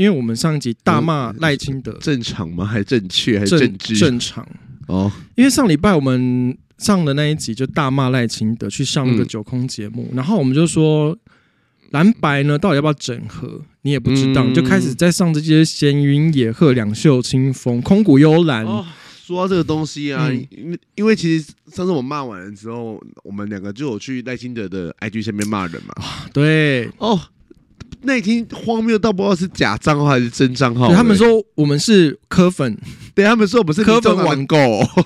因为我们上一集大骂赖清德，正常吗？还正确还是正直？正常哦。因为上礼拜我们上的那一集就大骂赖清德去上那个九空节目，嗯、然后我们就说蓝白呢到底要不要整合？你也不知道，嗯、就开始在上这些闲云野鹤、两袖清风、空谷幽兰。哦说到这个东西啊，因、嗯、因为其实上次我骂完了之后，我们两个就有去赖清德的 IG 下面骂人嘛。对哦，那已经荒谬到不知道是假账号还是真账号。他们说我们是柯粉，对他们说我们是柯粉网购，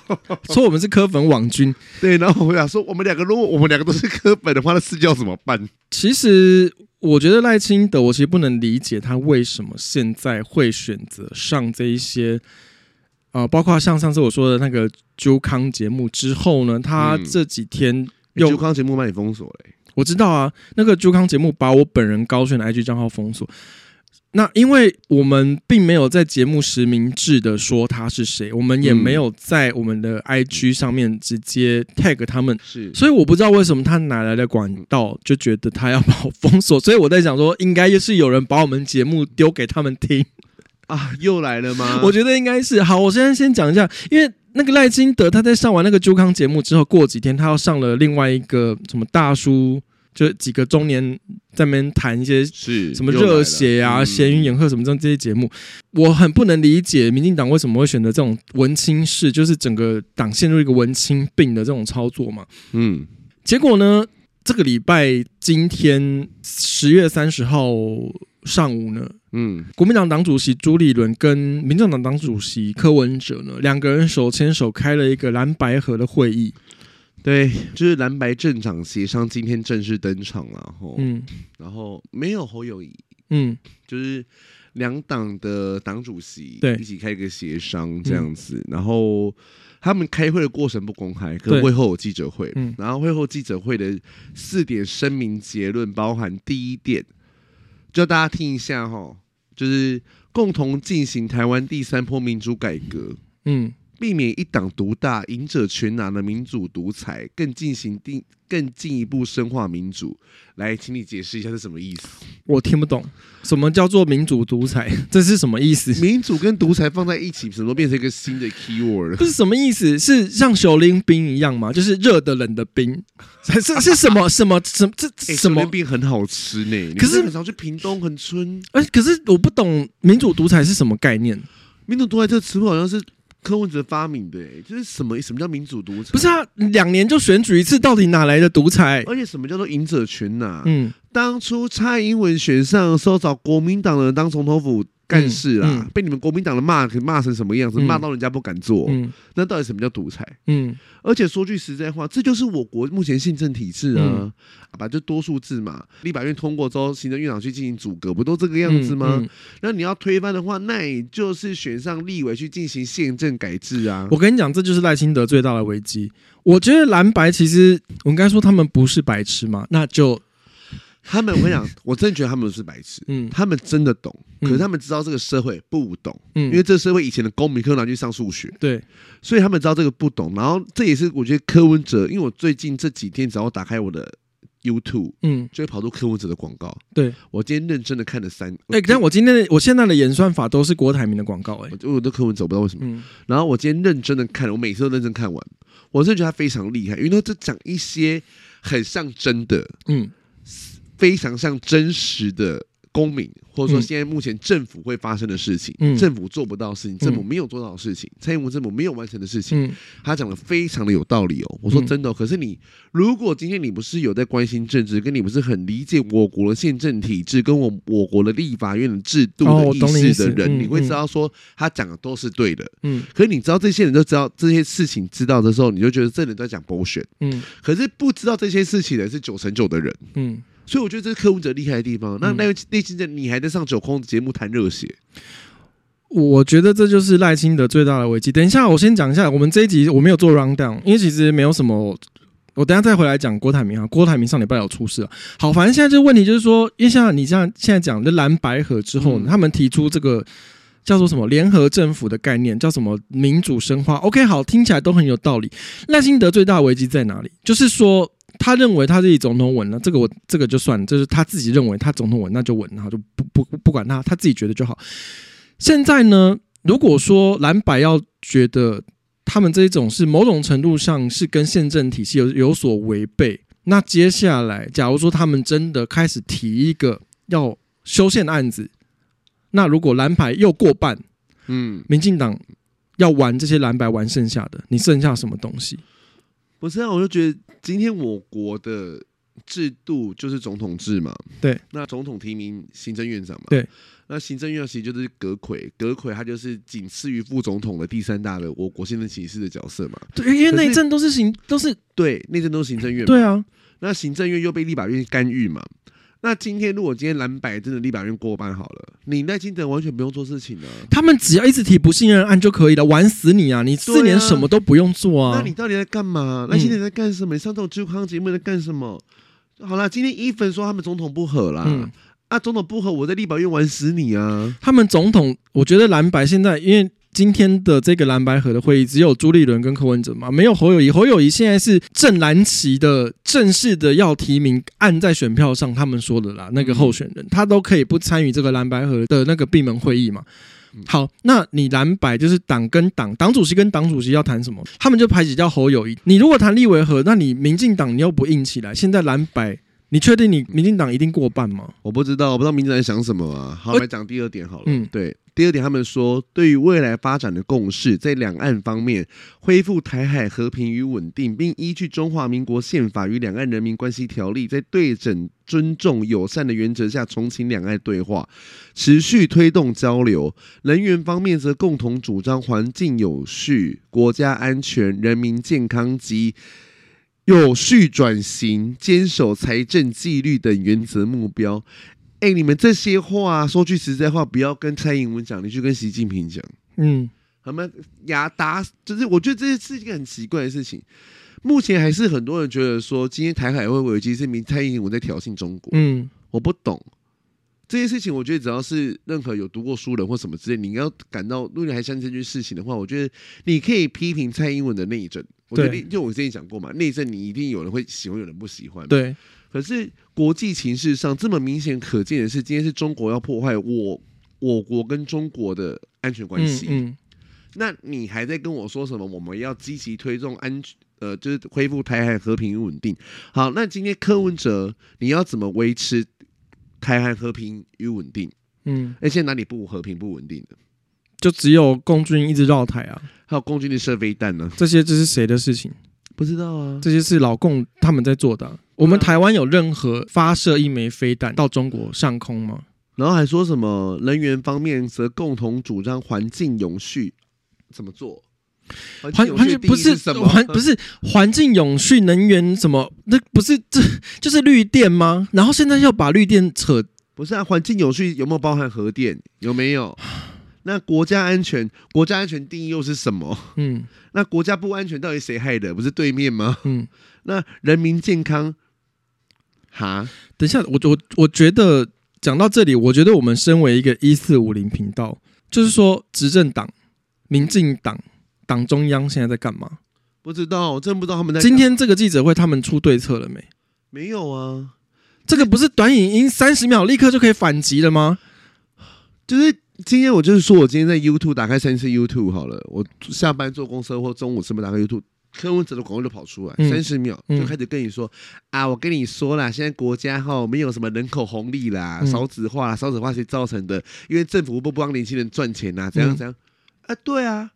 说我们是柯粉网军。对，然后我想说，我们两个如果我们两个都是柯粉的话，那私教怎么办？其实我觉得赖清德，我其实不能理解他为什么现在会选择上这一些。呃，包括像上次我说的那个周康节目之后呢，他这几天用啾康节目把你封锁了。我知道啊，那个朱康节目把我本人高炫的 IG 账号封锁。那因为我们并没有在节目实名制的说他是谁，我们也没有在我们的 IG 上面直接 tag 他们，是，所以我不知道为什么他哪来的管道就觉得他要把我封锁。所以我在想说，应该也是有人把我们节目丢给他们听。啊，又来了吗？我觉得应该是。好，我现在先讲一下，因为那个赖金德他在上完那个朱康节目之后，过几天他要上了另外一个什么大叔，就几个中年在那边谈一些是什么热血啊、闲云野鹤什么这这些节目，我很不能理解民进党为什么会选择这种文青式，就是整个党陷入一个文青病的这种操作嘛。嗯，结果呢，这个礼拜今天十月三十号。上午呢，嗯，国民党党主席朱立伦跟民进党党主席柯文哲呢，两个人手牵手开了一个蓝白河的会议。对，就是蓝白政党协商今天正式登场了，吼，嗯，然后没有侯友谊，嗯，就是两党的党主席对。一起开一个协商这样子，嗯、然后他们开会的过程不公开，可会后有记者会，嗯，然后会后记者会的四点声明结论包含第一点。叫大家听一下哈，就是共同进行台湾第三波民主改革，嗯，避免一党独大、赢者全拿的民主独裁，更进行定更进一步深化民主。来，请你解释一下是什么意思？我听不懂，什么叫做民主独裁？这是什么意思？民主跟独裁放在一起，怎么变成一个新的 keyword？这是什么意思？是像小林冰一样吗？就是热的冷的冰？是是什么什么什么这什么冰很好吃呢？可是很常去屏东恒春。哎，可是我不懂民主独裁是什么概念？民主独裁这个词汇好像是。柯文哲发明的，欸，就是什么什么叫民主独裁？不是啊，两年就选举一次，到底哪来的独裁？而且什么叫做赢者全拿？嗯，当初蔡英文选上的时候，找国民党的人当总统府。干事啦，嗯嗯、被你们国民党的骂，骂成什么样子？骂、嗯、到人家不敢做。嗯，那到底什么叫独裁？嗯，而且说句实在话，这就是我国目前宪政体制啊，嗯、啊，就多数制嘛。立法院通过之后，行政院长去进行组阁，不都这个样子吗？那你要推翻的话，那也就是选上立委去进行宪政改制啊。我跟你讲，这就是赖清德最大的危机。我觉得蓝白其实，我应该说他们不是白痴嘛，那就。他们，我跟你讲，我真的觉得他们都是白痴。嗯，他们真的懂，可是他们知道这个社会不懂。嗯，因为这个社会以前的公民课拿去上数学。对，所以他们知道这个不懂。然后这也是我觉得柯文哲，因为我最近这几天只要我打开我的 YouTube，嗯，就会跑出柯文哲的广告。对，我今天认真的看了三。哎，但我今天的我现在的演算法都是郭台铭的广告。哎，我都柯文哲，不知道为什么。然后我今天认真的看了，我每次都认真看完，我真的觉得他非常厉害，因为他这讲一些很像真的。嗯。非常像真实的公民，或者说现在目前政府会发生的事情，嗯、政府做不到的事情，政府没有做到的事情，嗯、蔡英文政府没有完成的事情，嗯、他讲的非常的有道理哦。我说真的、哦，可是你如果今天你不是有在关心政治，跟你不是很理解我国的宪政体制，跟我我国的立法院的制度的意识的人，哦、你，你会知道说他讲的都是对的。嗯，可是你知道这些人都知道这些事情，知道的时候，你就觉得这人在讲 bullshit。嗯，可是不知道这些事情的是九成九的人。嗯。所以我觉得这是柯文哲厉害的地方。那那位赖清德，你还在上九空节目谈热血？我觉得这就是赖清德最大的危机。等一下，我先讲一下，我们这一集我没有做 round down，因为其实没有什么。我等一下再回来讲郭台铭啊，郭台铭上礼拜有出事了。好，反正现在这个问题就是说，因为像你像现在讲的蓝白河之后，他们提出这个叫做什么联合政府的概念，叫什么民主深化。OK，好，听起来都很有道理。赖清德最大的危机在哪里？就是说。他认为他自己总统稳了，这个我这个就算了，就是他自己认为他总统稳，那就稳，然后就不不不管他，他自己觉得就好。现在呢，如果说蓝白要觉得他们这一种是某种程度上是跟宪政体系有有所违背，那接下来假如说他们真的开始提一个要修宪案子，那如果蓝白又过半，嗯，民进党要玩这些蓝白玩剩下的，你剩下什么东西？不是啊，我就觉得今天我国的制度就是总统制嘛。对，那总统提名行政院长嘛。对，那行政院长其实就是阁揆，阁揆他就是仅次于副总统的第三大的我国行政骑士的角色嘛。对，因为内政都是行都是对内政都是行政院嘛。对啊，那行政院又被立法院干预嘛。那今天如果今天蓝白真的立法院过半好了，你赖清德完全不用做事情了，他们只要一直提不信任案就可以了，玩死你啊！你四年什么都不用做啊！啊那你到底在干嘛？赖清德在干什么？你上这种健康节目在干什么？好了，今天一粉说他们总统不和啦，嗯、啊，总统不和，我在立法院玩死你啊！他们总统，我觉得蓝白现在因为。今天的这个蓝白合的会议，只有朱立伦跟柯文哲嘛，没有侯友谊。侯友谊现在是正蓝旗的正式的要提名，按在选票上他们说的啦，那个候选人他都可以不参与这个蓝白合的那个闭门会议嘛。好，那你蓝白就是党跟党，党主席跟党主席要谈什么，他们就排挤掉侯友谊。你如果谈立委合，那你民进党你又不硬起来，现在蓝白。你确定你民进党一定过半吗？我不知道，我不知道民进党在想什么啊。好，来讲第二点好了。嗯，对，第二点他们说，对于未来发展的共识，在两岸方面恢复台海和平与稳定，并依据中华民国宪法与两岸人民关系条例，在对等、尊重、友善的原则下重启两岸对话，持续推动交流。能源方面则共同主张环境有序、国家安全、人民健康及。有序转型，坚守财政纪律等原则目标。哎、欸，你们这些话说句实在话，不要跟蔡英文讲，你去跟习近平讲。嗯，好吗？雅达就是，我觉得这是一个很奇怪的事情。目前还是很多人觉得说，今天台海会危机是明蔡英文在挑衅中国。嗯，我不懂这件事情。我觉得只要是任何有读过书人或什么之类，你要感到，如果你还相信这件事情的话，我觉得你可以批评蔡英文的内政。我觉得就我之前讲过嘛，内政你一定有人会喜欢，有人不喜欢。对，可是国际情势上这么明显可见的是，今天是中国要破坏我我国跟中国的安全关系。嗯，嗯，那你还在跟我说什么？我们要积极推动安全，呃，就是恢复台海和平与稳定。好，那今天柯文哲，你要怎么维持台海和平与稳定？嗯，而且哪里不和平不稳定的？就只有共军一直绕台啊，还有共军的射飞弹呢？这些这是谁的事情？不知道啊。这些是老共他们在做的、啊。我们台湾有任何发射一枚飞弹到中国上空吗？然后还说什么能源方面则共同主张环境永续，怎么做？环环境不是什么环不是环境永续能源什么？那不是这就是绿电吗？然后现在要把绿电扯，不是啊？环境永续有没有包含核电？有没有？那国家安全，国家安全定义又是什么？嗯，那国家不安全到底谁害的？不是对面吗？嗯，那人民健康，哈？等一下，我我我觉得讲到这里，我觉得我们身为一个一四五零频道，就是说执政党、民进党、党中央现在在干嘛？不知道，我真不知道他们在。今天这个记者会，他们出对策了没？没有啊，这个不是短影音三十秒立刻就可以反击了吗？就是。今天我就是说，我今天在 YouTube 打开三次 YouTube 好了，我下班坐公车或中午吃饭打开 YouTube，柯文哲的广告就跑出来，三十、嗯、秒就开始跟你说、嗯、啊，我跟你说啦，现在国家哈没有什么人口红利啦，少子化啦，少子化是造成的，因为政府不帮年轻人赚钱呐、啊，怎样怎样？啊，对啊，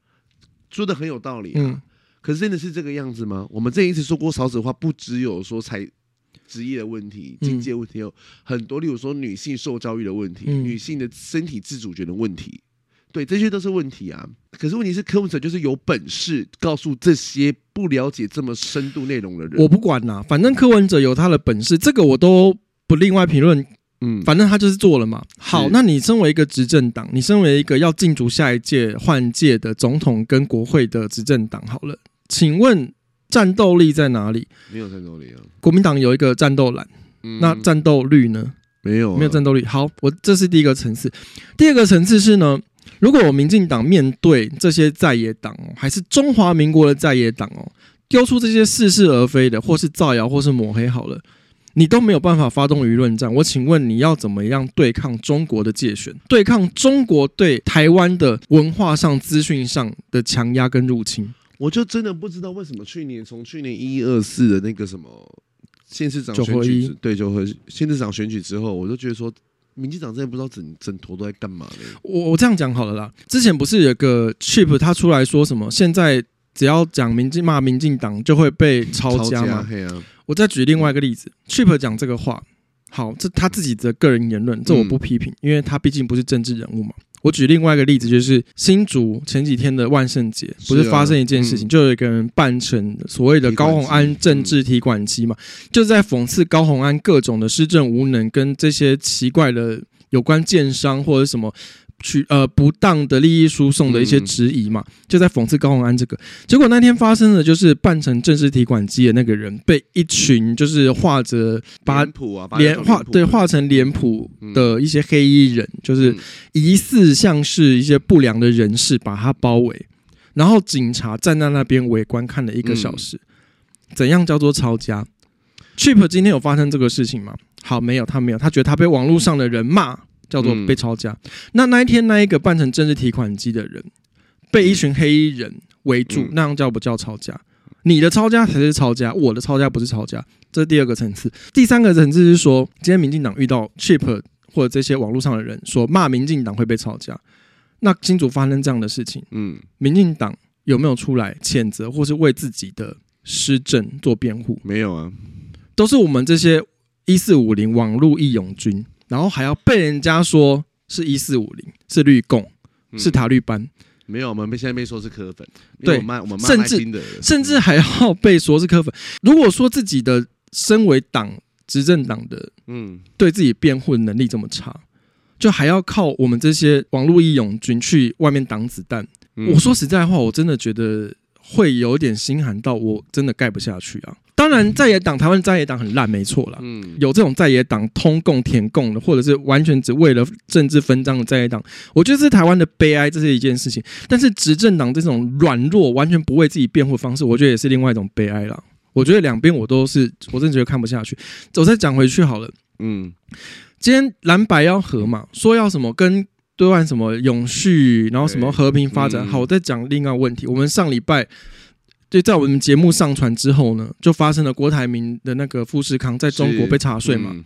说的很有道理啊，嗯、可是真的是这个样子吗？我们这一次说过少子化，不只有说才。职业的问题、经济问题有很多，例如说女性受教育的问题、嗯、女性的身体自主权的问题，对，这些都是问题啊。可是问题是，科文者就是有本事告诉这些不了解这么深度内容的人。我不管呐，反正柯文哲有他的本事，这个我都不另外评论。嗯，反正他就是做了嘛。好，那你身为一个执政党，你身为一个要竞逐下一届换届的总统跟国会的执政党，好了，请问。战斗力在哪里？没有战斗力啊！国民党有一个战斗蓝，嗯、那战斗率呢？没有、啊，没有战斗力。好，我这是第一个层次。第二个层次是呢，如果我民进党面对这些在野党哦，还是中华民国的在野党哦，丢出这些似是而非的，或是造谣，或是抹黑，好了。你都没有办法发动舆论战，我请问你要怎么样对抗中国的界选，对抗中国对台湾的文化上、资讯上的强压跟入侵？我就真的不知道为什么去年从去年一一二四的那个什么县市长选举，对，就和县市长选举之后，我就觉得说，民进党真的不知道整整坨都在干嘛呢？我我这样讲好了啦，之前不是有个 Chip 他出来说什么，现在只要讲民进骂民进党就会被抄家吗？我再举另外一个例子，Chip 讲这个话，好，这他自己的个人言论，这我不批评，因为他毕竟不是政治人物嘛。我举另外一个例子，就是新竹前几天的万圣节，不是发生一件事情，就有一个人扮成所谓的高红安政治提款机嘛，就是在讽刺高红安各种的施政无能，跟这些奇怪的有关建商或者什么。取呃不当的利益输送的一些质疑嘛，就在讽刺高虹安这个。结果那天发生的就是扮成正式提款机的那个人被一群就是画着把脸谱啊脸画对画成脸谱的一些黑衣人，就是疑似像是一些不良的人士把他包围，然后警察站在那边围观看了一个小时。怎样叫做抄家？Chip 今天有发生这个事情吗？好，没有，他没有，他觉得他被网络上的人骂。叫做被抄家。嗯、那那一天，那一个扮成政治提款机的人，被一群黑衣人围住，嗯、那样叫不叫抄家？你的抄家才是抄家，我的抄家不是抄家。这是第二个层次。第三个层次是说，今天民进党遇到 cheap 或者这些网络上的人说骂民进党会被抄家，那金主发生这样的事情，嗯，民进党有没有出来谴责或是为自己的施政做辩护？没有啊，都是我们这些一四五零网络义勇军。然后还要被人家说是一四五零，是绿共，是塔绿班，没有，我们现在被说是科粉，对，甚至甚至还要被说是科粉。如果说自己的身为党执政党的，嗯，对自己辩护的能力这么差，就还要靠我们这些网络义勇军去外面挡子弹。我说实在话，我真的觉得会有点心寒到我真的盖不下去啊。当然，在野党台湾在野党很烂，没错啦。嗯，有这种在野党通共舔共的，或者是完全只为了政治分赃的在野党，我觉得是台湾的悲哀，这是一件事情。但是执政党这种软弱、完全不为自己辩护方式，我觉得也是另外一种悲哀了。我觉得两边我都是，我真的觉得看不下去。我再讲回去好了。嗯，今天蓝白要和嘛，说要什么跟对岸什么永续，然后什么和平发展。好，我再讲另外一个问题。我们上礼拜。就在我们节目上传之后呢，就发生了郭台铭的那个富士康在中国被查税嘛。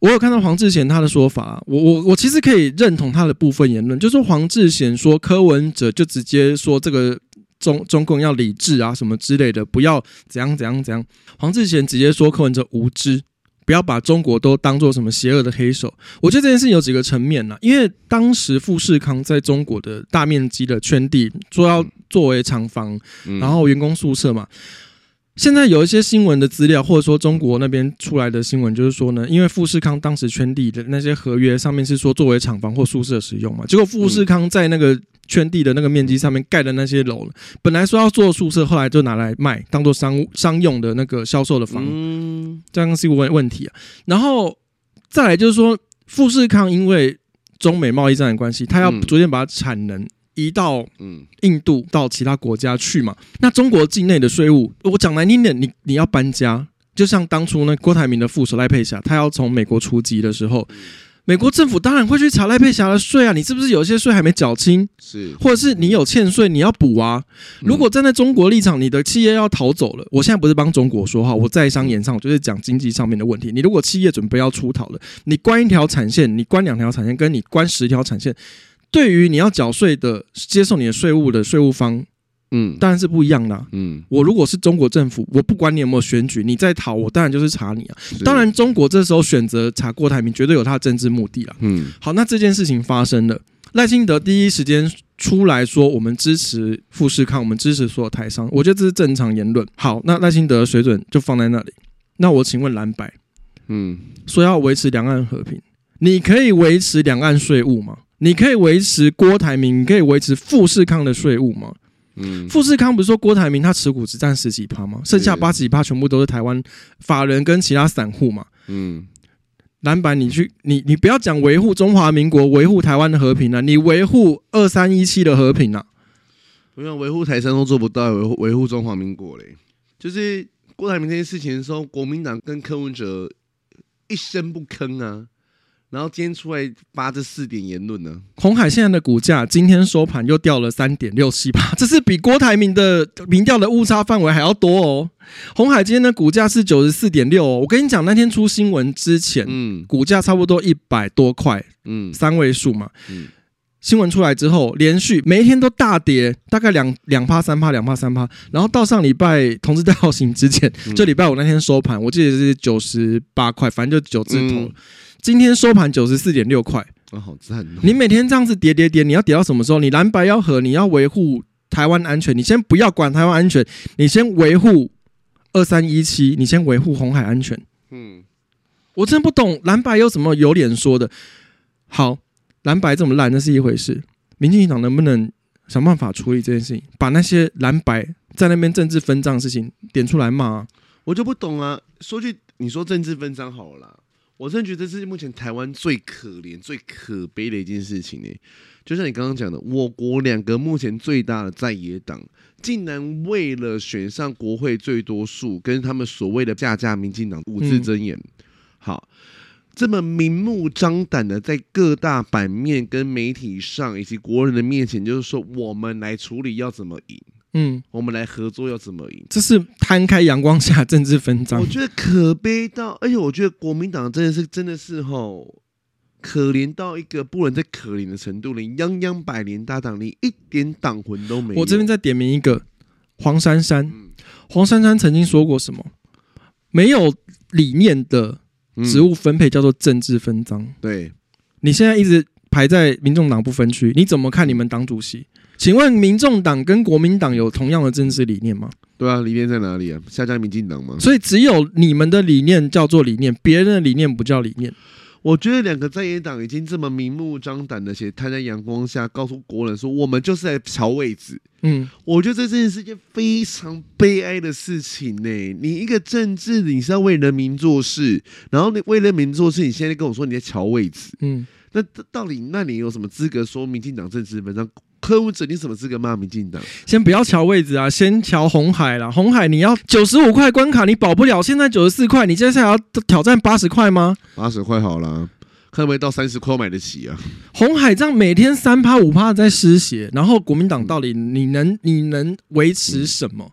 我有看到黄志贤他的说法，我我我其实可以认同他的部分言论，就是说黄志贤说柯文哲就直接说这个中中共要理智啊什么之类的，不要怎样怎样怎样。黄志贤直接说柯文哲无知。不要把中国都当做什么邪恶的黑手。我觉得这件事情有几个层面呢，因为当时富士康在中国的大面积的圈地，说要作为厂房，然后员工宿舍嘛。现在有一些新闻的资料，或者说中国那边出来的新闻，就是说呢，因为富士康当时圈地的那些合约上面是说作为厂房或宿舍使用嘛，结果富士康在那个。圈地的那个面积上面盖的那些楼，本来说要做宿舍，后来就拿来卖，当做商商用的那个销售的房，这样是一个问问题啊。然后再来就是说，富士康因为中美贸易战的关系，他要逐渐把产能移到嗯印度到其他国家去嘛。那中国境内的税务，我讲难听点，你你要搬家，就像当初那郭台铭的副手赖佩霞，他要从美国出击的时候。美国政府当然会去查赖佩霞的税啊，你是不是有些税还没缴清？是，或者是你有欠税，你要补啊。如果站在中国立场，你的企业要逃走了，我现在不是帮中国说话，我在商言商，我就是讲经济上面的问题。你如果企业准备要出逃了，你关一条产线，你关两条产线，跟你关十条产线，对于你要缴税的、接受你的税务的税务方。嗯，当然是不一样的啊。嗯，我如果是中国政府，我不管你有没有选举，你在逃，我当然就是查你啊。当然，中国这时候选择查郭台铭，绝对有他的政治目的啊。嗯，好，那这件事情发生了，赖清德第一时间出来说，我们支持富士康，我们支持所有台商，我觉得这是正常言论。好，那赖清德的水准就放在那里。那我请问蓝白，嗯，说要维持两岸和平，你可以维持两岸税务吗？你可以维持郭台铭，你可以维持富士康的税务吗？嗯，富士康不是说郭台铭他持股只占十几趴吗？剩下八十几趴全部都是台湾法人跟其他散户嘛。嗯，蓝白你去你你不要讲维护中华民国、维护台湾的和平啊，你维护二三一七的和平啊。不用维护台商都做不到，维护维护中华民国嘞。就是郭台铭这件事情的时候，国民党跟柯文哲一声不吭啊。然后今天出来发这四点言论呢？红海现在的股价今天收盘又掉了三点六七八，这是比郭台铭的民调的误差范围还要多哦。红海今天的股价是九十四点六哦，我跟你讲，那天出新闻之前，嗯，股价差不多一百多块，嗯，三位数嘛，嗯，新闻出来之后，连续每一天都大跌，大概两两趴三趴两趴三趴，然后到上礼拜同志大游行之前，就礼拜五那天收盘，我记得是九十八块，反正就九字头。嗯今天收盘九十四点六块，啊，好赞！你每天这样子跌跌跌，你要跌到什么时候？你蓝白要和，你要维护台湾安全，你先不要管台湾安全，你先维护二三一七，你先维护红海安全。嗯，我真不懂蓝白有什么有脸说的。好，蓝白这么烂，那是一回事。民进党能不能想办法处理这件事情，把那些蓝白在那边政治分赃的事情点出来骂啊？我就不懂啊。说句，你说政治分赃好了啦。我真的觉得这是目前台湾最可怜、最可悲的一件事情呢。就像你刚刚讲的，我国两个目前最大的在野党，竟然为了选上国会最多数，跟他们所谓的架架民进党五字真言，好，这么明目张胆的在各大版面、跟媒体上以及国人的面前，就是说我们来处理要怎么赢。嗯，我们来合作要怎么赢？这是摊开阳光下政治分赃。我觉得可悲到，而且我觉得国民党真的是真的是吼，可怜到一个不能再可怜的程度连。泱泱百年大党，你一点党魂都没有。我这边再点名一个黄珊珊，嗯、黄珊珊曾经说过什么？没有理念的职务分配叫做政治分赃。嗯、对，你现在一直排在民众党不分区，你怎么看你们党主席？请问民众党跟国民党有同样的政治理念吗？对啊，理念在哪里啊？下架民进党吗？所以只有你们的理念叫做理念，别人的理念不叫理念。我觉得两个在野党已经这么明目张胆的写，摊在阳光下，告诉国人说我们就是在瞧位置。嗯，我觉得这真的是一件非常悲哀的事情呢。你一个政治，你是要为人民做事，然后你为人民做事，你现在跟我说你在瞧位置。嗯，那到底那你有什么资格说民进党政治分赃？柯文哲，你什么资格骂民进党？先不要瞧位置啊，先瞧红海啦。红海你要九十五块关卡，你保不了。现在九十四块，你接下来要挑战八十块吗？八十块好了，看会不到三十块买得起啊？红海这样每天三趴五趴在失血，然后国民党到底你能你能维持什么？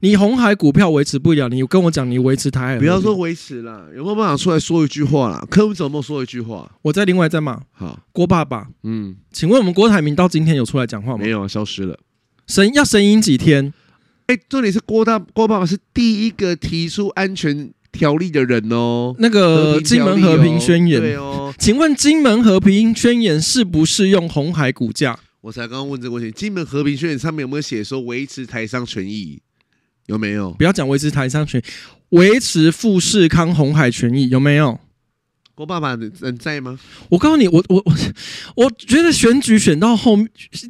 你红海股票维持不了，你跟我讲你维持台海，不要说维持了，有没有办法出来说一句话啦？柯文哲有没有说一句话？我再另外再骂。好，郭爸爸，嗯，请问我们郭台铭到今天有出来讲话吗？没有啊，消失了。神要神隐几天？哎、欸，重点是郭大郭爸爸是第一个提出安全条例的人哦。那个金门和平宣言，对哦。请问金门和平宣言适不适用红海股价？我才刚刚问这个问题，金门和平宣言上面有没有写说维持台商权益？有没有？不要讲维持台商权，维持富士康红海权益有没有？郭爸爸人在吗？我告诉你，我我我我觉得选举选到后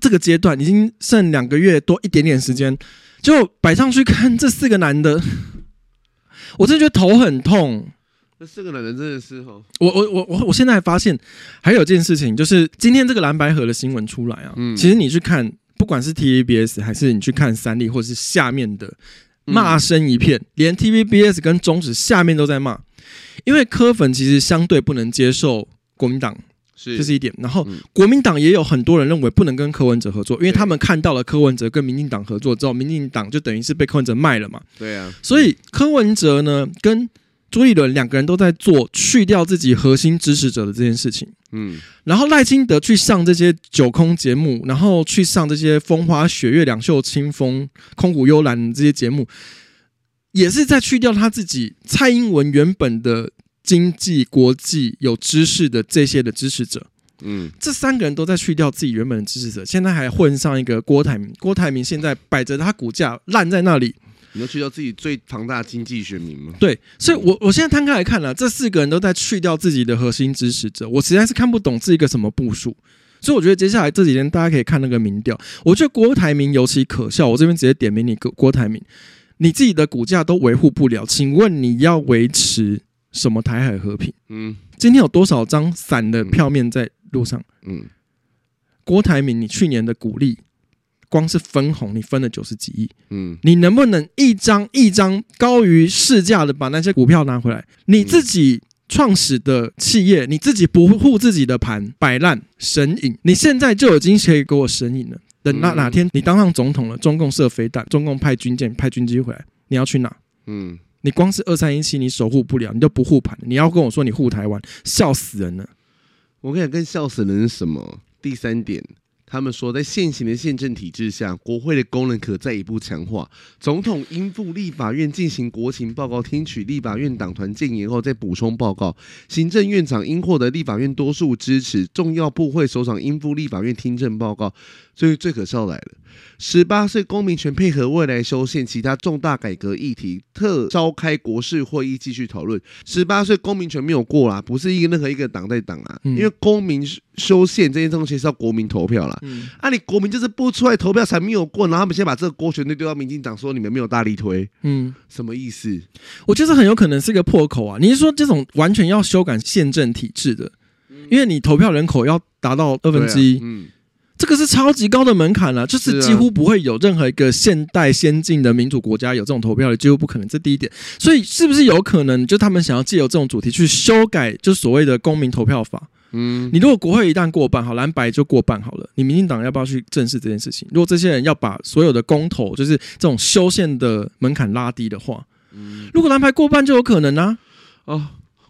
这个阶段，已经剩两个月多一点点时间，就摆上去看这四个男的，我真的觉得头很痛。这四个男人真的是哈，我我我我我现在还发现还有件事情，就是今天这个蓝白河的新闻出来啊，嗯，其实你去看，不管是 TVBS 还是你去看三立，或者是下面的。骂声一片，连 TVBS 跟中指下面都在骂，因为柯粉其实相对不能接受国民党，是。这是一点。然后国民党也有很多人认为不能跟柯文哲合作，因为他们看到了柯文哲跟民进党合作之后，民进党就等于是被柯文哲卖了嘛。对啊，所以柯文哲呢跟朱立伦两个人都在做去掉自己核心支持者的这件事情。嗯，然后赖清德去上这些九空节目，然后去上这些风花雪月、两袖清风、空谷幽兰这些节目，也是在去掉他自己蔡英文原本的经济、国际有知识的这些的支持者。嗯，这三个人都在去掉自己原本的支持者，现在还混上一个郭台铭。郭台铭现在摆着他股价烂在那里。你要去掉自己最庞大的经济学名吗？对，所以我，我我现在摊开来看了，这四个人都在去掉自己的核心支持者，我实在是看不懂是一个什么部署。所以，我觉得接下来这几天大家可以看那个民调。我觉得郭台铭尤其可笑，我这边直接点名你郭郭台铭，你自己的股价都维护不了，请问你要维持什么台海和平？嗯，今天有多少张散的票面在路上？嗯，郭台铭，你去年的股利。光是分红，你分了九十几亿，嗯，你能不能一张一张高于市价的把那些股票拿回来？你自己创始的企业，你自己不护自己的盘，摆烂神隐，你现在就已经可以给我神隐了。等那哪天你当上总统了，中共射飞弹，中共派军舰、派军机回来，你要去哪？嗯，你光是二三一七你守护不了，你就不护盘，你要跟我说你护台湾，笑死人了。我跟你讲，更笑死人是什么？第三点。他们说，在现行的宪政体制下，国会的功能可再一步强化。总统应赴立法院进行国情报告，听取立法院党团建言后再补充报告。行政院长应获得立法院多数支持，重要部会首长应赴立法院听证报告。最最可笑来了，十八岁公民权配合未来修宪其他重大改革议题，特召开国事会议继续讨论。十八岁公民权没有过啦，不是一个任何一个党在党啊，嗯、因为公民修宪这件东西是要国民投票啦。嗯，啊，你国民就是不出来投票才没有过，然后他们先把这个锅全都丢到民进党，说你们没有大力推，嗯，什么意思？我觉得很有可能是一个破口啊。你是说这种完全要修改宪政体制的，因为你投票人口要达到二分之一，嗯。这个是超级高的门槛了，就是几乎不会有任何一个现代先进的民主国家有这种投票的，几乎不可能。这第一点，所以是不是有可能，就他们想要借由这种主题去修改，就所谓的公民投票法？嗯，你如果国会一旦过半，好，蓝白就过半好了，你民进党要不要去正视这件事情？如果这些人要把所有的公投，就是这种修宪的门槛拉低的话，嗯，如果蓝白过半就有可能啊。哦，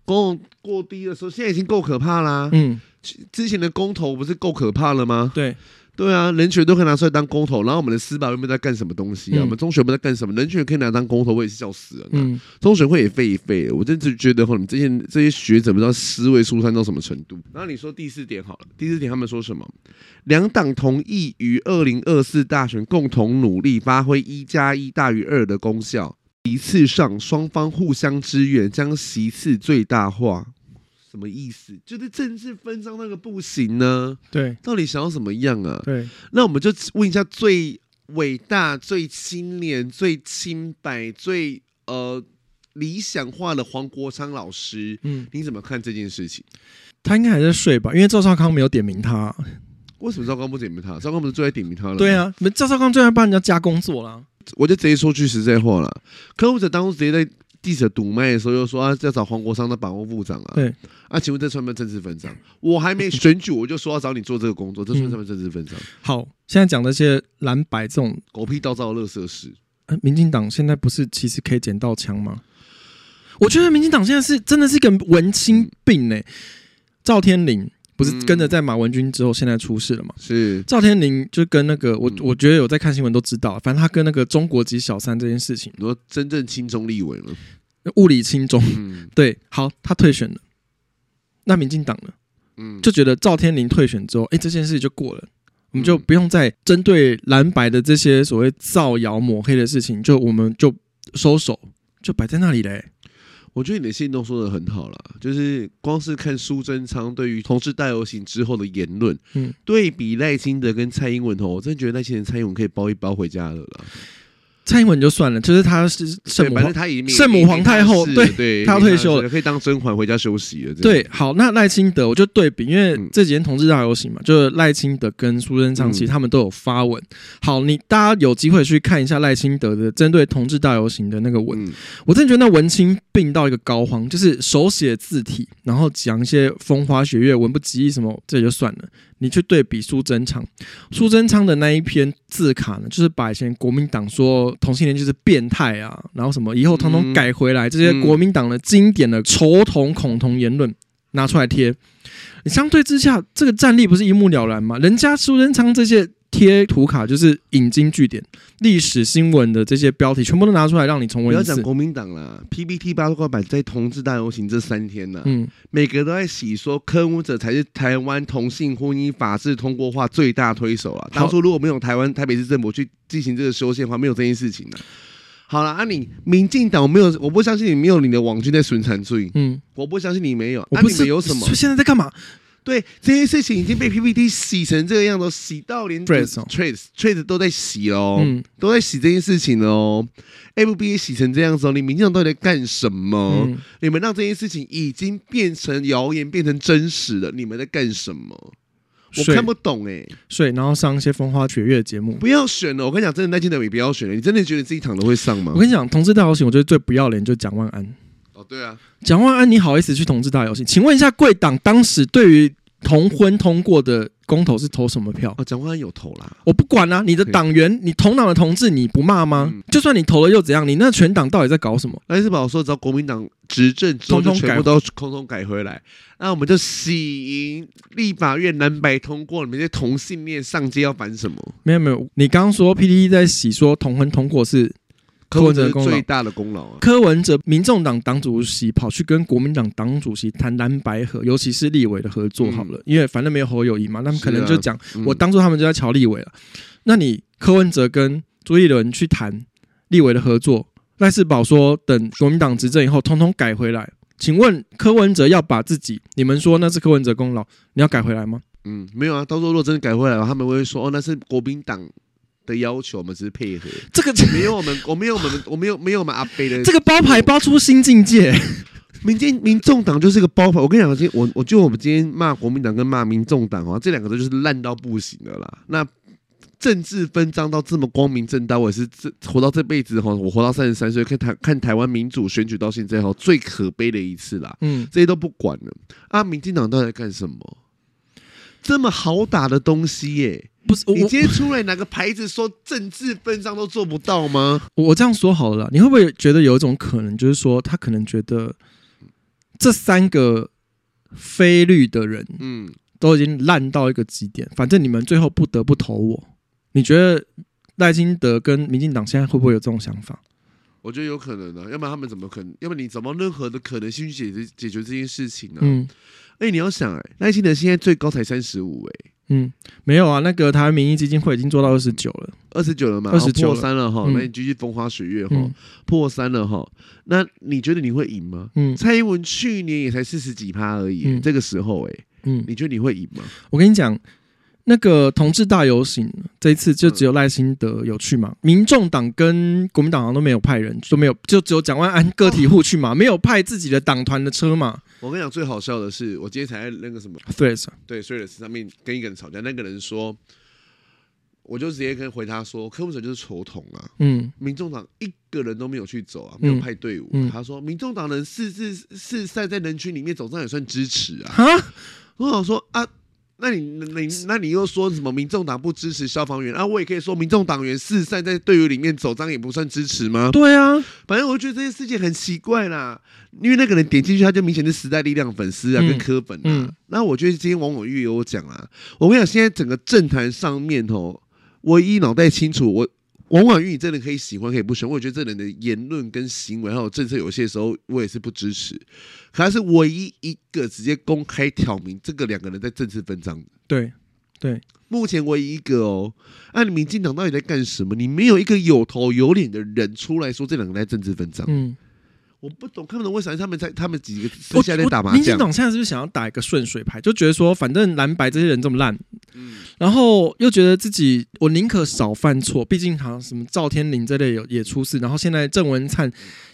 公过低的时候，现在已经够可怕啦。嗯。之前的公投不是够可怕了吗？对，对啊，人权都可以拿出来当公投，然后我们的司法院在干什么东西啊？嗯、我们中选会在干什么？人权可以拿当公投，我也是笑死了。嗯，中学会也废一废，我真的觉得，你们这些这些学者不知道思维疏散到什么程度。然后你说第四点好了，第四点他们说什么？两党同意于二零二四大选共同努力，发挥一加一大于二的功效。席次上，双方互相支援，将席次最大化。什么意思？就是政治分赃那个不行呢？对，到底想要怎么样啊？对，那我们就问一下最伟大、最清廉、最清白、最呃理想化的黄国昌老师，嗯，你怎么看这件事情？他应该还在睡吧？因为赵少康没有点名他。为什么赵少康不点名他？赵少康不是最爱点名他了？对啊，赵少康最爱帮人家加工作了。我就直接说句实在话了，柯文哲当初直接在。记者堵麦的时候又说啊，要找黄国昌的党务部长啊。对啊，请问这算不算政治分赃？我还没选举，我就说要找你做这个工作，这算不算政治分赃？好，现在讲那些蓝白这种狗屁倒灶的垃圾事，民进党现在不是其实可以捡到枪吗？我觉得民进党现在是真的是一个文青病呢、欸。赵天麟。不是跟着在马文君之后，现在出事了嘛？是。赵天麟就跟那个我，我觉得有在看新闻都知道，反正他跟那个中国籍小三这件事情，你说真正亲中立委了，物理亲中，嗯、对，好，他退选了，那民进党呢？嗯，就觉得赵天麟退选之后，哎、欸，这件事就过了，我们就不用再针对蓝白的这些所谓造谣抹黑的事情，就我们就收手，就摆在那里嘞。我觉得你的信都说的很好了，就是光是看苏贞昌对于同志大游行之后的言论，嗯，对比赖清德跟蔡英文哦，我真的觉得那些人、蔡英文可以包一包回家了啦。蔡英文就算了，就是他是圣母，圣母皇太后，对对，他要退休了，可以当甄嬛回家休息了。对，好，那赖清德我就对比，因为这几天同志大游行嘛，就是赖清德跟苏贞昌其实他们都有发文。好，你大家有机会去看一下赖清德的针对同志大游行的那个文，我真的觉得那文青病到一个膏肓，就是手写字体，然后讲一些风花雪月、文不及义什么，这就算了。你去对比苏贞昌，苏贞昌的那一篇字卡呢，就是把以前国民党说同性恋就是变态啊，然后什么以后统统改回来，这些国民党的经典的仇同恐同言论拿出来贴，你相对之下，这个战力不是一目了然吗？人家苏贞昌这些。贴图卡就是引经据典，历史新闻的这些标题全部都拿出来让你重温。不要讲国民党啦，PPT 八卦版在同志大游行这三天呢、啊，嗯，每个都在洗说柯文者才是台湾同性婚姻法制通过化最大推手啊。当初如果没有台湾台北市政府去进行这个修宪的话，没有这件事情的、啊。好了，啊你民进党没有，我不相信你没有你的网军在损残罪，嗯，我不相信你没有。那、啊、你们有什么？现在在干嘛？对，这些事情已经被 PPT 洗成这个样子，洗到连 Trace Trace Trade 都在洗哦，嗯、都在洗这件事情哦。FB 洗成这样子哦，你民进党到底在干什么？嗯、你们让这件事情已经变成谣言，变成真实了，你们在干什么？我看不懂哎、欸。睡，然后上一些风花雪月的节目。不要选了，我跟你讲，真的赖清德也不要选了。你真的觉得自己躺着会上吗？我跟你讲，同志大游行，我觉得最不要脸就是蒋万安。哦，对啊，蒋万安，你好意思去同志大游行？请问一下，贵党当时对于同婚通过的公投是投什么票？哦，蒋万安有投啦。我不管啊，你的党员，你同党的同志，你不骂吗？嗯、就算你投了又怎样？你那全党到底在搞什么？赖世宝说，只要国民党执政之后，就全部都通通改回来，那我们就喜迎立法院南北通过。你们这些同性恋上街要反什么？没有没有，你刚刚说 PTT 在洗说同婚通过是。柯文哲最大的功劳啊！柯文哲，民众党党主席跑去跟国民党党主席谈蓝白合，尤其是立委的合作好了，嗯、因为反正没有侯友谊嘛，他们可能就讲，啊嗯、我当初他们就在乔立委了。那你柯文哲跟朱立伦去谈立委的合作，赖世宝说等国民党执政以后，通通改回来。请问柯文哲要把自己，你们说那是柯文哲功劳，你要改回来吗？嗯，没有啊。到时候如果真的改回来了，他们会说哦，那是国民党。的要求，我们只是配合。这个没有我们，我没有我们，我没有没有我们阿北的。这个包牌包出新境界。民进民众党就是个包牌。我跟你讲，今我我就我们今天骂国民党跟骂民众党啊，这两个都就是烂到不行的啦。那政治分赃到这么光明正大，我也是这活到这辈子哈，我活到三十三岁，看台看台湾民主选举到现在哈，最可悲的一次啦。嗯，这些都不管了啊，民进党到底在干什么？这么好打的东西耶、欸。不是，你今天出来拿个牌子说政治分赃都做不到吗？我这样说好了，你会不会觉得有一种可能，就是说他可能觉得这三个非绿的人，嗯，都已经烂到一个极点，反正你们最后不得不投我。你觉得赖清德跟民进党现在会不会有这种想法？我觉得有可能的、啊，要不然他们怎么可能？要不然你怎么任何的可能性去解决解决这件事情呢？嗯，哎，你要想、欸，哎，赖清德现在最高才三十五，哎。嗯，没有啊，那个台湾民意基金会已经做到二十九了，二十九了嘛，二十九破三了哈，嗯、那你继续风花雪月哈，嗯、破三了哈，那你觉得你会赢吗？嗯，蔡英文去年也才四十几趴而已，嗯、这个时候哎、欸，嗯，你觉得你会赢吗？我跟你讲。那个同志大游行，这一次就只有赖清德有去嘛？民众党跟国民党好像都没有派人，都没有，就只有蒋万安个体户去嘛，没有派自己的党团的车嘛。我跟你讲，最好笑的是，我今天才在那个什么，Threads 对 Threads 上面跟一个人吵架，那个人说，我就直接跟回他说，柯文哲就是丑统啊，嗯，民众党一个人都没有去走啊，没有派队伍。嗯嗯、他说，民众党人四四四散在人群里面走，这样也算支持啊？啊，我想说啊。那你你那你又说什么？民众党不支持消防员啊？我也可以说，民众党员四散在队伍里面走，这样也不算支持吗？对啊，反正我觉得这件事情很奇怪啦。因为那个人点进去，他就明显是时代力量粉丝啊，跟科粉啊。嗯、那我觉得今天王婉諭也有讲啊，我跟你讲，现在整个政坛上面哦，唯一脑袋清楚我。王婉玉，你真的可以喜欢，可以不喜欢。我觉得这人的言论跟行为还有政策，有些时候我也是不支持。可他是唯一一个直接公开挑明这个两个人在政治分赃的。对，对，目前唯一一个哦。那、啊、你民进党到底在干什么？你没有一个有头有脸的人出来说这两个人在政治分赃。嗯。我不懂，看不懂为啥他们在他们几个私下在打麻将。民进党现在是不是想要打一个顺水牌，就觉得说反正蓝白这些人这么烂，嗯，然后又觉得自己我宁可少犯错，毕竟好像什么赵天林这类有也出事，然后现在郑文灿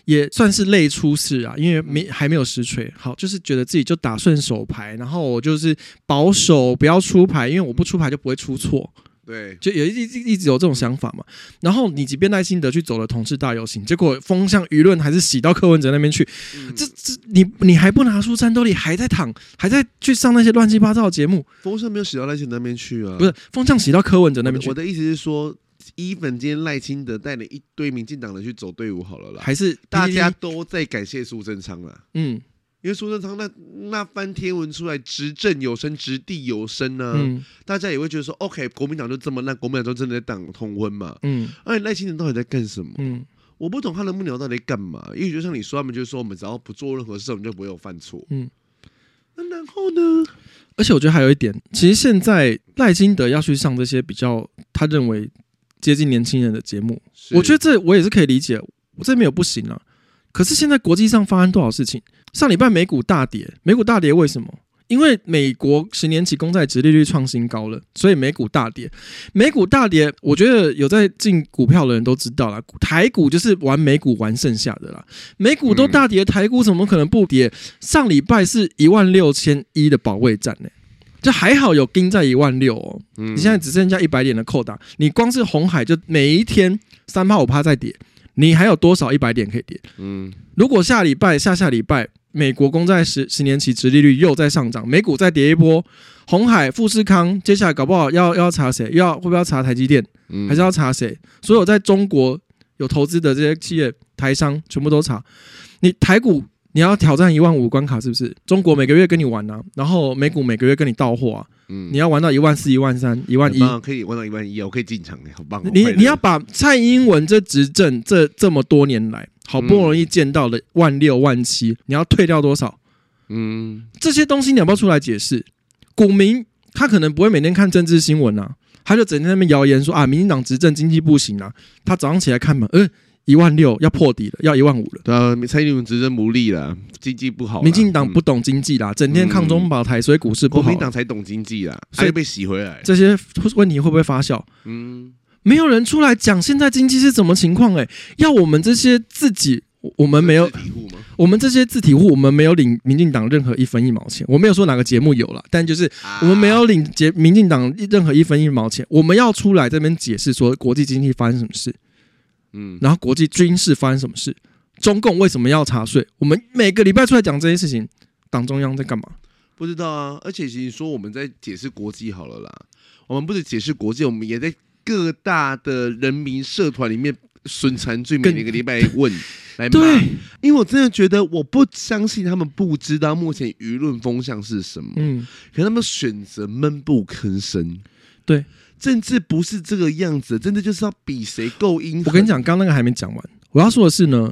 也算是类出事啊，因为没还没有实锤，好，就是觉得自己就打顺手牌，然后我就是保守不要出牌，因为我不出牌就不会出错。对，就有一一一直有这种想法嘛。然后你即便赖清德去走了同志大游行，结果风向舆论还是洗到柯文哲那边去。嗯、这这你你还不拿出战斗力，还在躺，还在去上那些乱七八糟的节目。风向没有洗到赖清德那边去啊，不是风向洗到柯文哲那边去。我的意思是说，伊粉今天赖清德带了一堆民进党人去走队伍好了啦，还是大家都在感谢苏贞昌了。嗯。因为苏贞昌那那番天文出来，执政有声，执地有声呢、啊，嗯、大家也会觉得说，OK，国民党就这么烂，国民党就真的在挡通婚嘛，嗯，而且赖清德到底在干什么？嗯，我不懂他的幕僚到底干嘛？因为就像你说，他们就是说，我们只要不做任何事，我们就不会有犯错，嗯，那然后呢？而且我觉得还有一点，其实现在赖清德要去上这些比较他认为接近年轻人的节目，我觉得这我也是可以理解，我这没有不行啊。可是现在国际上发生多少事情？上礼拜美股大跌，美股大跌为什么？因为美国十年期公债殖利率创新高了，所以美股大跌。美股大跌，我觉得有在进股票的人都知道了，台股就是玩美股玩剩下的啦。美股都大跌，台股怎么可能不跌？上礼拜是一万六千一的保卫战呢、欸？就还好有盯在一万六哦。嗯、你现在只剩下一百点的扣打，你光是红海就每一天三趴五趴在跌，你还有多少一百点可以跌？嗯，如果下礼拜、下下礼拜，美国公债十十年期殖利率又在上涨，美股再跌一波，红海、富士康接下来搞不好要要查谁？要会不会要查台积电？嗯、还是要查谁？所有在中国有投资的这些企业、台商全部都查。你台股你要挑战一万五关卡是不是？中国每个月跟你玩啊，然后美股每个月跟你到货啊。嗯，你要玩到一万四、一万三、一万一，可以玩到一万一，我可以进场，好棒！你你要把蔡英文这执政这这么多年来，好不容易见到的万六万七，你要退掉多少？嗯，这些东西你要不要出来解释？股民他可能不会每天看政治新闻啊，他就整天在那边谣言说啊，民进党执政经济不行啊，他早上起来看嘛，呃。一万六要破底了，要一万五了。对啊，蔡英文执政无力了，经济不好。民进党不懂经济啦，整天抗中保台，所以股市不好。国民党才懂经济啦，所以被洗回来。这些问题会不会发酵？嗯，没有人出来讲现在经济是什么情况？哎，要我们这些自己，我们没有，我们这些自体户，我们没有领民进党任何一分一毛钱。我没有说哪个节目有了，但就是我们没有领节民进党任何一分一毛钱。我们要出来这边解释说国际经济发生什么事。嗯，然后国际军事发生什么事？中共为什么要查税？我们每个礼拜出来讲这些事情，党中央在干嘛？不知道啊。而且其实说我们在解释国际好了啦，我们不是解释国际，我们也在各大的人民社团里面损残罪，每个礼拜问来骂。对，因为我真的觉得我不相信他们不知道目前舆论风向是什么。嗯，可他们选择闷不吭声。对。政治不是这个样子，真的就是要比谁够阴。我跟你讲，刚刚那个还没讲完。我要说的是呢，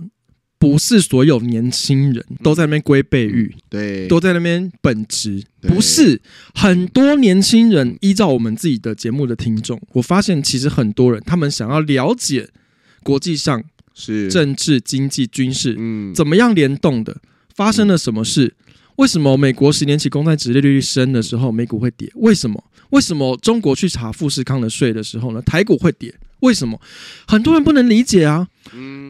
不是所有年轻人都在那边龟背玉，对，都在那边本职，不是很多年轻人依照我们自己的节目的听众，我发现其实很多人他们想要了解国际上是政治、经济、军事，嗯，怎么样联动的，发生了什么事？为什么美国十年期公债值利率升的时候美股会跌？为什么？为什么中国去查富士康的税的时候呢，台股会跌？为什么？很多人不能理解啊。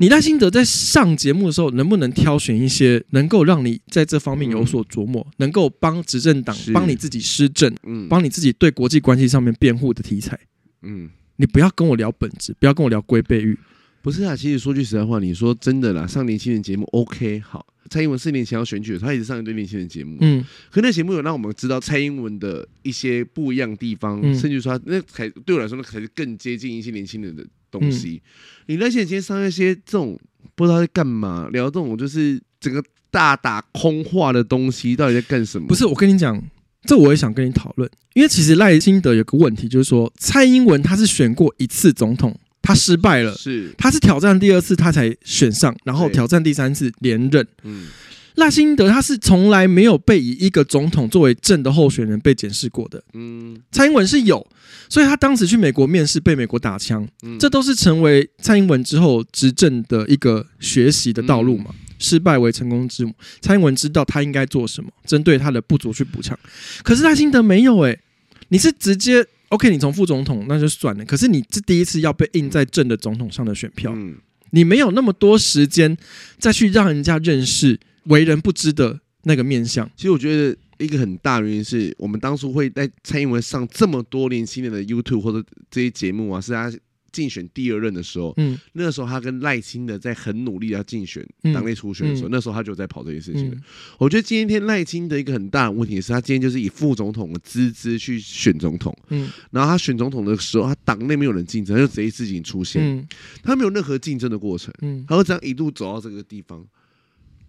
你赖清德在上节目的时候，能不能挑选一些能够让你在这方面有所琢磨，能够帮执政党、帮你自己施政、帮你自己对国际关系上面辩护的题材？嗯，你不要跟我聊本质，不要跟我聊龟背玉。不是啊，其实说句实在话，你说真的啦，上年轻人节目 OK 好。蔡英文四年前要选举，他一直上一堆年轻人节目，嗯，可那节目有让我们知道蔡英文的一些不一样的地方，嗯、甚至说那才对我来说，那才是更接近一些年轻人的东西。嗯、你那些今天上一些这种不知道在干嘛，聊这种就是整个大打空话的东西，到底在干什么？不是，我跟你讲，这我也想跟你讨论，因为其实赖清德有个问题，就是说蔡英文他是选过一次总统。他失败了，是他是挑战第二次他才选上，然后挑战第三次连任。嗯，赖辛德他是从来没有被以一个总统作为正的候选人被检视过的。嗯，蔡英文是有，所以他当时去美国面试被美国打枪，这都是成为蔡英文之后执政的一个学习的道路嘛。失败为成功之母，蔡英文知道他应该做什么，针对他的不足去补强。可是赖清德没有诶、欸，你是直接。OK，你从副总统那就算了，可是你这第一次要被印在正的总统上的选票，嗯、你没有那么多时间再去让人家认识为人不知的那个面相。其实我觉得一个很大原因是我们当初会在蔡英文上这么多年轻人的 YouTube 或者这些节目啊，是他。竞选第二任的时候，嗯，那个时候他跟赖清德在很努力要竞选党内初选的时候，嗯。嗯、那时候他就在跑这些事情。嗯、我觉得今天赖清德一个很大的问题是他今天就是以副总统的资质去选总统，嗯，然后他选总统的时候，他党内没有人竞争，他就直接自己出现，嗯、他没有任何竞争的过程，嗯，他会这样一路走到这个地方，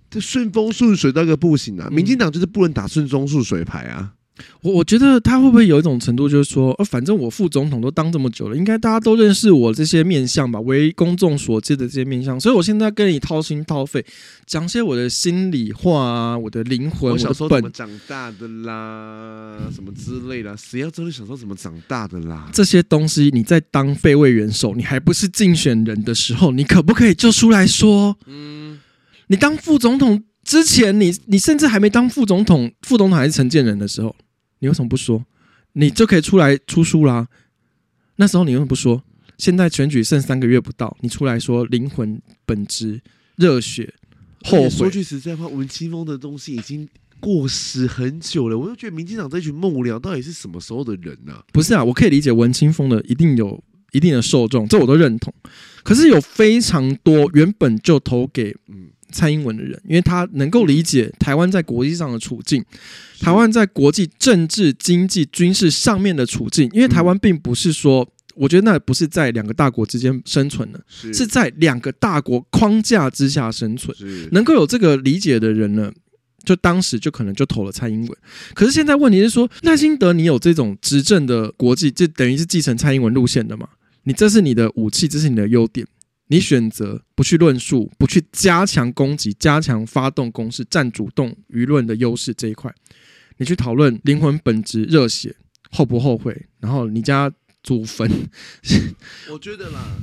这顺风顺水到一个不行啊！民进党就是不能打顺风顺水牌啊。我我觉得他会不会有一种程度，就是说，呃，反正我副总统都当这么久了，应该大家都认识我这些面相吧，为公众所知的这些面相，所以我现在跟你掏心掏肺，讲些我的心里话啊，我的灵魂，我小时候怎么长大的啦，什么之类的，谁要知道你小时候怎么长大的啦？这些东西你在当备位元首，你还不是竞选人的时候，你可不可以就出来说？嗯，你当副总统。之前你你甚至还没当副总统，副总统还是陈建仁的时候，你为什么不说？你就可以出来出书啦。那时候你为什么不说？现在选举剩三个月不到，你出来说灵魂、本质、热血、后悔。说句实在话，文青风的东西已经过时很久了。我就觉得民进党这群幕僚到底是什么时候的人呢、啊？不是啊，我可以理解文青风的一定有一定的受众，这我都认同。可是有非常多原本就投给嗯蔡英文的人，因为他能够理解台湾在国际上的处境，台湾在国际政治、经济、军事上面的处境。因为台湾并不是说。我觉得那不是在两个大国之间生存的，是，在两个大国框架之下生存。能够有这个理解的人呢，就当时就可能就投了蔡英文。可是现在问题是说，赖清德你有这种执政的国际，就等于是继承蔡英文路线的嘛？你这是你的武器，这是你的优点。你选择不去论述，不去加强攻击，加强发动攻势，占主动舆论的优势这一块，你去讨论灵魂本质、热血后不后悔，然后你家。祖坟，我觉得啦，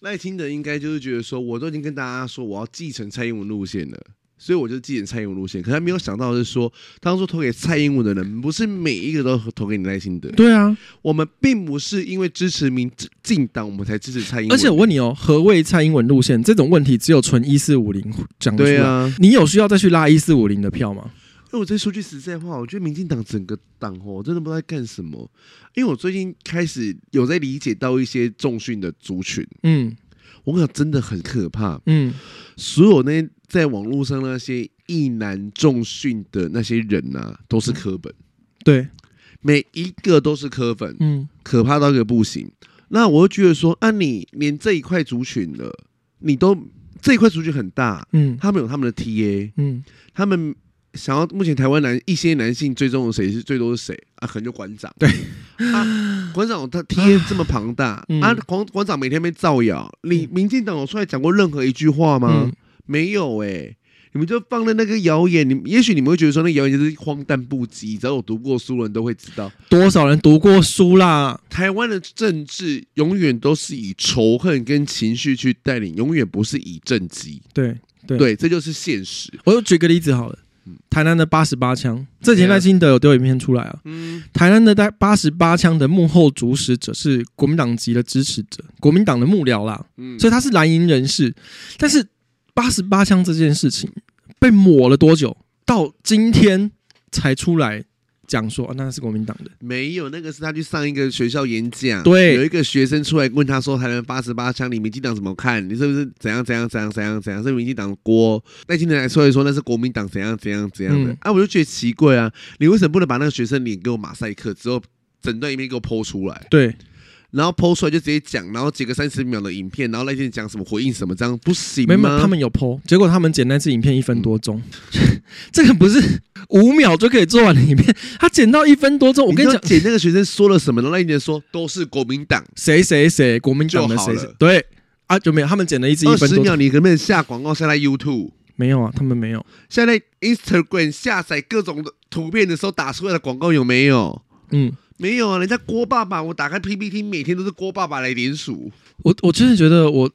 赖清德应该就是觉得说，我都已经跟大家说我要继承蔡英文路线了，所以我就继承蔡英文路线。可他没有想到的是说，当初投给蔡英文的人，不是每一个都投给你耐心的。对啊，我们并不是因为支持民进党，我们才支持蔡英文。而且我问你哦，何谓蔡英文路线？这种问题只有纯一四五零讲出来。对啊，你有需要再去拉一四五零的票吗？那我再说句实在话，我觉得民进党整个党哦，我真的不知道在干什么。因为我最近开始有在理解到一些重训的族群，嗯，我跟你讲真的很可怕，嗯，所有那在网络上那些意男重训的那些人呐、啊，都是科本，对，每一个都是科粉，嗯，可怕到一个不行。那我就觉得说，啊，你连这一块族群的，你都这一块族群很大，嗯，他们有他们的 TA，嗯，他们。想要目前台湾男一些男性追踪的谁是最多是谁啊？可能就馆长。对啊，馆长他 TA 这么庞大啊，馆馆、长每天被造谣，你民进党有出来讲过任何一句话吗？嗯、没有哎、欸，你们就放了那个谣言，你也许你们会觉得说那谣言就是荒诞不羁，只要有读过书的人都会知道，多少人读过书啦？台湾的政治永远都是以仇恨跟情绪去带领，永远不是以政绩。对对对，这就是现实。我就举个例子好了。台南的八十八枪，这几天赖清德有丢影片出来啊。嗯，台南的八十八枪的幕后主使者是国民党籍的支持者，国民党的幕僚啦。嗯，所以他是蓝营人士。但是八十八枪这件事情被抹了多久？到今天才出来。讲说、啊、那是国民党的，没有那个是他去上一个学校演讲，对，有一个学生出来问他说：“台湾八十八枪，你民进党怎么看？你是不是怎样怎样怎样怎样怎样？是民进党锅？”那今天来说一说那是国民党怎样怎样怎样的。嗯、啊，我就觉得奇怪啊，你为什么不能把那个学生脸给我马赛克之后，整段影片给我剖出来？对。然后 PO 出来就直接讲，然后截个三十秒的影片，然后那天讲什么回应什么，这样不行吗？没有，他们有 PO，结果他们剪那支影片一分多钟，嗯、这个不是五秒就可以做完的影片，他剪到一分多钟。我跟你讲，剪那个学生说了什么？然后那一年说都是国民党谁谁谁，国民党的谁谁，对啊，就没有。他们剪了一支一分多钟。你可不可以下广告下在 YouTube？没有啊，他们没有。现在 Instagram 下载各种的图片的时候打出来的广告有没有？嗯。没有啊，人家郭爸爸，我打开 PPT，每天都是郭爸爸来联署。我我真的觉得我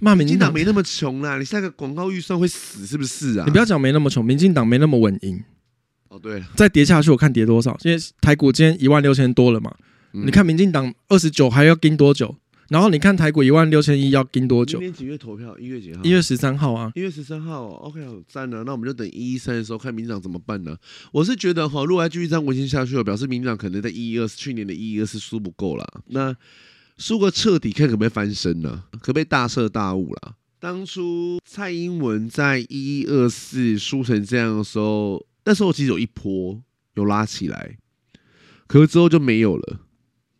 骂民进党没那么穷啦，你下个广告预算会死是不是啊？你不要讲没那么穷，民进党没那么稳赢。哦，对，再跌下去，我看跌多少？因为台股今天一万六千多了嘛，嗯、你看民进党二十九还要盯多久？然后你看台股一万六千一要盯多久？今天几月投票？一月几号？一月十三号啊！一月十三号，OK，好赞啊！那我们就等一一三的时候看民进党怎么办呢？我是觉得哈，如果还继续这样维持下去，表示民进党可能在一一二去年的一一二是输不够了。那输个彻底，看可不可以翻身呢？可不可以大彻大悟了？当初蔡英文在一一二四输成这样的时候，那时候其实有一波有拉起来，可是之后就没有了。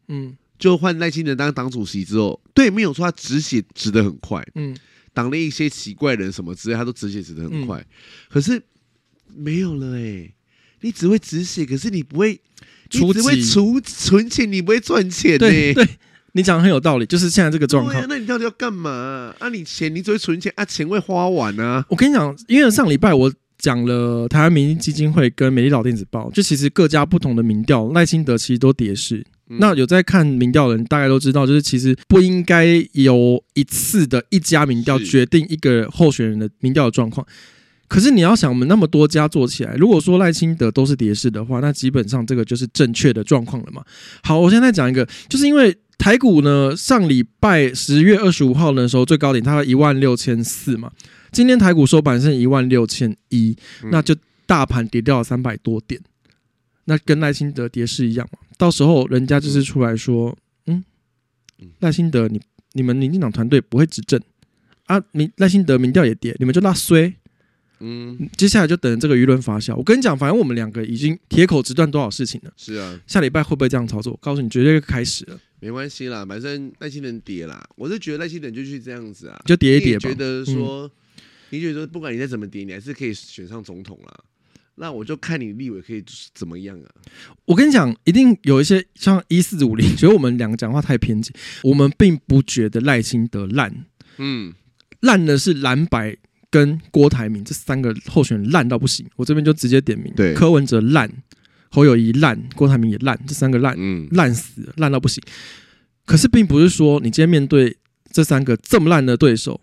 嗯。就换赖清德当党主席之后，对，没有错，他止血止得很快，嗯，党内一些奇怪人什么之类，他都止血止得很快。嗯、可是没有了哎、欸，你只会止血，可是你不会，你只会储存钱，你不会赚钱、欸。对，对你讲的很有道理，就是现在这个状况、啊。那你到底要干嘛？啊，你钱你只会存钱啊，钱会花完啊。我跟你讲，因为上礼拜我讲了台湾民意基金会跟美丽岛电子报，就其实各家不同的民调，赖清德其实都跌势。那有在看民调的人，大概都知道，就是其实不应该由一次的一家民调决定一个候选人的民调的状况。可是你要想，我们那么多家做起来，如果说赖清德都是跌势的话，那基本上这个就是正确的状况了嘛。好，我现在讲一个，就是因为台股呢，上礼拜十月二十五号的时候最高点它一万六千四嘛，今天台股收盘是一万六千一，那就。大盘跌掉了三百多点，那跟赖清德跌势一样嘛？到时候人家就是出来说，嗯，赖清德你你们民进党团队不会执政啊，民赖清德民调也跌，你们就拉衰。嗯，接下来就等着这个舆论发酵。我跟你讲，反正我们两个已经铁口直断多少事情了。是啊，下礼拜会不会这样操作？我告诉你，绝对开始了。没关系啦，反正赖清德跌啦，我是觉得赖清德就去这样子啊，就跌一跌吧。觉得说，嗯、你觉得说，不管你再怎么跌，你还是可以选上总统啦。那我就看你立委可以怎么样啊。我跟你讲，一定有一些像一四五零，觉得我们两个讲话太偏激。我们并不觉得赖清德烂，嗯，烂的是蓝白。跟郭台铭这三个候选人烂到不行，我这边就直接点名。对，柯文哲烂，侯友谊烂，郭台铭也烂，这三个烂，嗯，烂死了，烂到不行。可是并不是说你今天面对这三个这么烂的对手，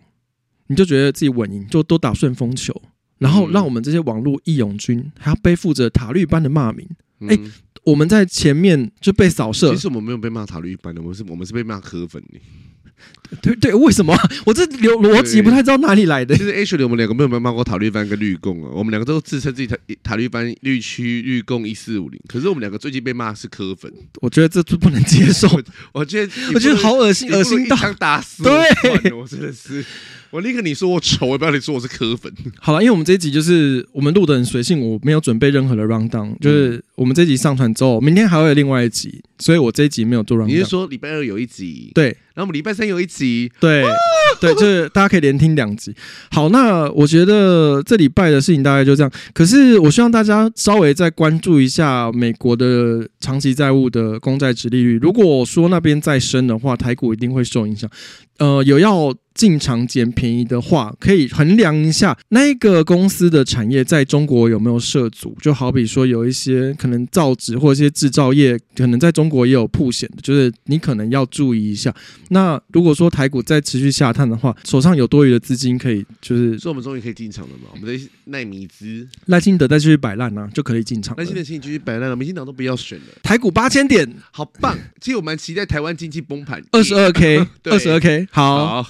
你就觉得自己稳赢，就都打顺风球，然后让我们这些网络义勇军还要背负着塔绿班的骂名。哎、嗯欸，我们在前面就被扫射。其实我们没有被骂塔绿班的，我们是我们是被骂河粉的。对对，为什么？我这逻逻辑不太知道哪里来的。其实 H 里我们两个没有没有骂过塔绿班跟绿共啊，我们两个都自称自己塔塔绿班绿区绿共一四五零。可是我们两个最近被骂是柯粉，我觉得这不能接受。我觉得我觉得好恶心，恶心到想打死。对，我真的是。我宁可你说我丑，我不要你说我是柯粉。好了，因为我们这一集就是我们录的很随性，我没有准备任何的 rundown，就是我们这一集上传之后，明天还会有另外一集，所以我这一集没有做 rundown。你是说礼拜二有一集？对，然后我们礼拜三有一集？对，对，就是大家可以连听两集。好，那我觉得这礼拜的事情大概就这样。可是我希望大家稍微再关注一下美国的长期债务的公债值利率，如果说那边再升的话，台股一定会受影响。呃，有要。进场捡便宜的话，可以衡量一下那个公司的产业在中国有没有涉足。就好比说，有一些可能造纸或者一些制造业，可能在中国也有铺险的，就是你可能要注意一下。那如果说台股再持续下探的话，手上有多余的资金，可以就是，所以我们终于可以进场了嘛？我们的奈米资赖清德再继续摆烂呢，就可以进场。赖清德请你继续摆烂了，民进党都不要选了。台股八千点，好棒！其实我们期待台湾经济崩盘，二十二 K，二十二 K，好。好